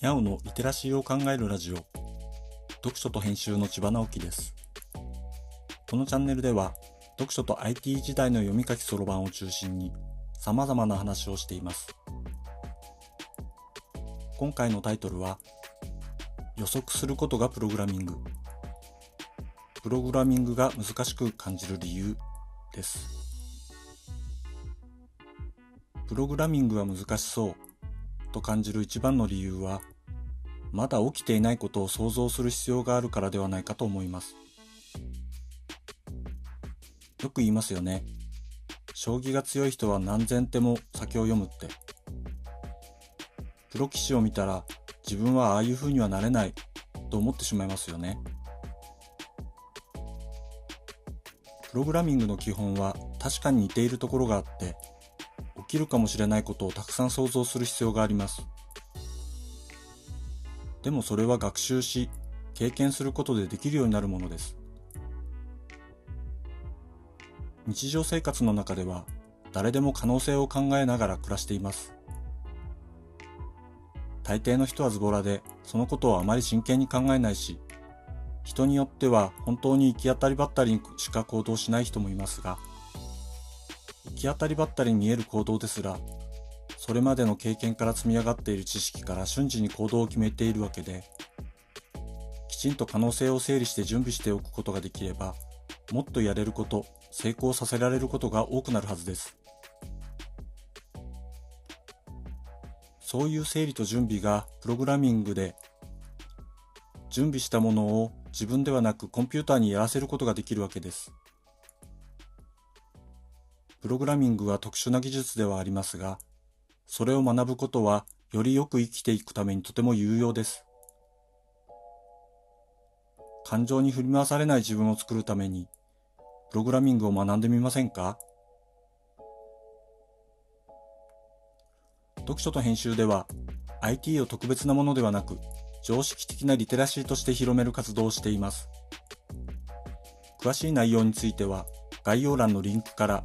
にゃおのリテラシーを考えるラジオ。読書と編集の千葉直樹です。このチャンネルでは読書と IT 時代の読み書きそろばんを中心に様々な話をしています。今回のタイトルは予測することがプログラミング。プログラミングが難しく感じる理由です。プログラミングは難しそう。と感じる一番の理由は、まだ起きていないことを想像する必要があるからではないかと思います。よく言いますよね。将棋が強い人は何千手も先を読むって。プロ棋士を見たら自分はああいう風にはなれないと思ってしまいますよね。プログラミングの基本は確かに似ているところがあってきるかもしれないことをたくさん想像する必要があります。でもそれは学習し、経験することでできるようになるものです。日常生活の中では誰でも可能性を考えながら暮らしています。大抵の人はズボラで、そのことをあまり真剣に考えないし、人によっては本当に行き当たりばったりにしか行動しない人もいますが、行き当たりばったりに見える行動ですら、それまでの経験から積み上がっている知識から瞬時に行動を決めているわけで、きちんと可能性を整理して準備しておくことができれば、もっとやれること、成功させられることが多くなるはずです。そういう整理と準備がプログラミングで、準備したものを自分ではなくコンピューターにやらせることができるわけです。プログラミングは特殊な技術ではありますが、それを学ぶことはよりよく生きていくためにとても有用です。感情に振り回されない自分を作るために、プログラミングを学んでみませんか？読書と編集では IT を特別なものではなく常識的なリテラシーとして広める活動をしています。詳しい内容については概要欄のリンクから